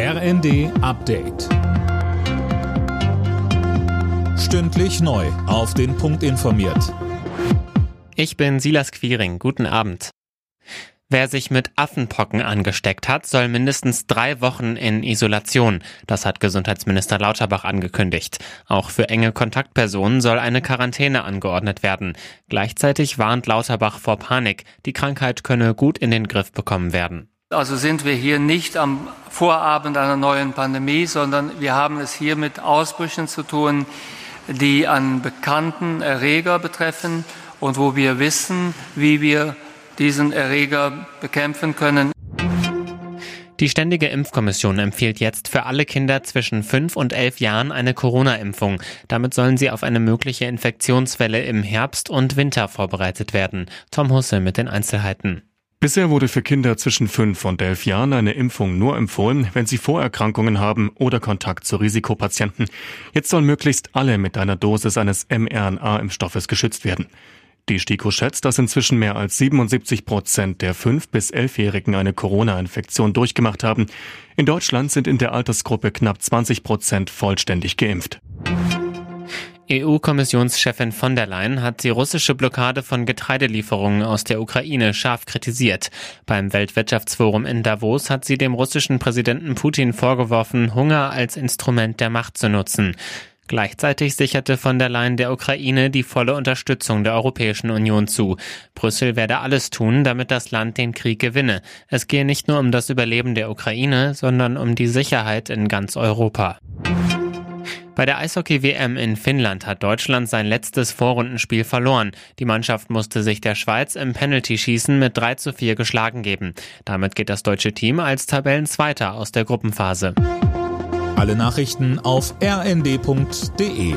RND Update. Stündlich neu. Auf den Punkt informiert. Ich bin Silas Quiring. Guten Abend. Wer sich mit Affenpocken angesteckt hat, soll mindestens drei Wochen in Isolation. Das hat Gesundheitsminister Lauterbach angekündigt. Auch für enge Kontaktpersonen soll eine Quarantäne angeordnet werden. Gleichzeitig warnt Lauterbach vor Panik. Die Krankheit könne gut in den Griff bekommen werden. Also sind wir hier nicht am Vorabend einer neuen Pandemie, sondern wir haben es hier mit Ausbrüchen zu tun, die an bekannten Erreger betreffen und wo wir wissen, wie wir diesen Erreger bekämpfen können. Die Ständige Impfkommission empfiehlt jetzt für alle Kinder zwischen 5 und 11 Jahren eine Corona-Impfung. Damit sollen sie auf eine mögliche Infektionswelle im Herbst und Winter vorbereitet werden. Tom Husse mit den Einzelheiten. Bisher wurde für Kinder zwischen 5 und 11 Jahren eine Impfung nur empfohlen, wenn sie Vorerkrankungen haben oder Kontakt zu Risikopatienten. Jetzt sollen möglichst alle mit einer Dosis eines mRNA-Impfstoffes geschützt werden. Die STIKO schätzt, dass inzwischen mehr als 77 Prozent der 5- bis 11-Jährigen eine Corona-Infektion durchgemacht haben. In Deutschland sind in der Altersgruppe knapp 20 Prozent vollständig geimpft. EU-Kommissionschefin von der Leyen hat die russische Blockade von Getreidelieferungen aus der Ukraine scharf kritisiert. Beim Weltwirtschaftsforum in Davos hat sie dem russischen Präsidenten Putin vorgeworfen, Hunger als Instrument der Macht zu nutzen. Gleichzeitig sicherte von der Leyen der Ukraine die volle Unterstützung der Europäischen Union zu. Brüssel werde alles tun, damit das Land den Krieg gewinne. Es gehe nicht nur um das Überleben der Ukraine, sondern um die Sicherheit in ganz Europa. Bei der Eishockey-WM in Finnland hat Deutschland sein letztes Vorrundenspiel verloren. Die Mannschaft musste sich der Schweiz im Penalty-Schießen mit 3 zu 4 geschlagen geben. Damit geht das deutsche Team als Tabellenzweiter aus der Gruppenphase. Alle Nachrichten auf rnd.de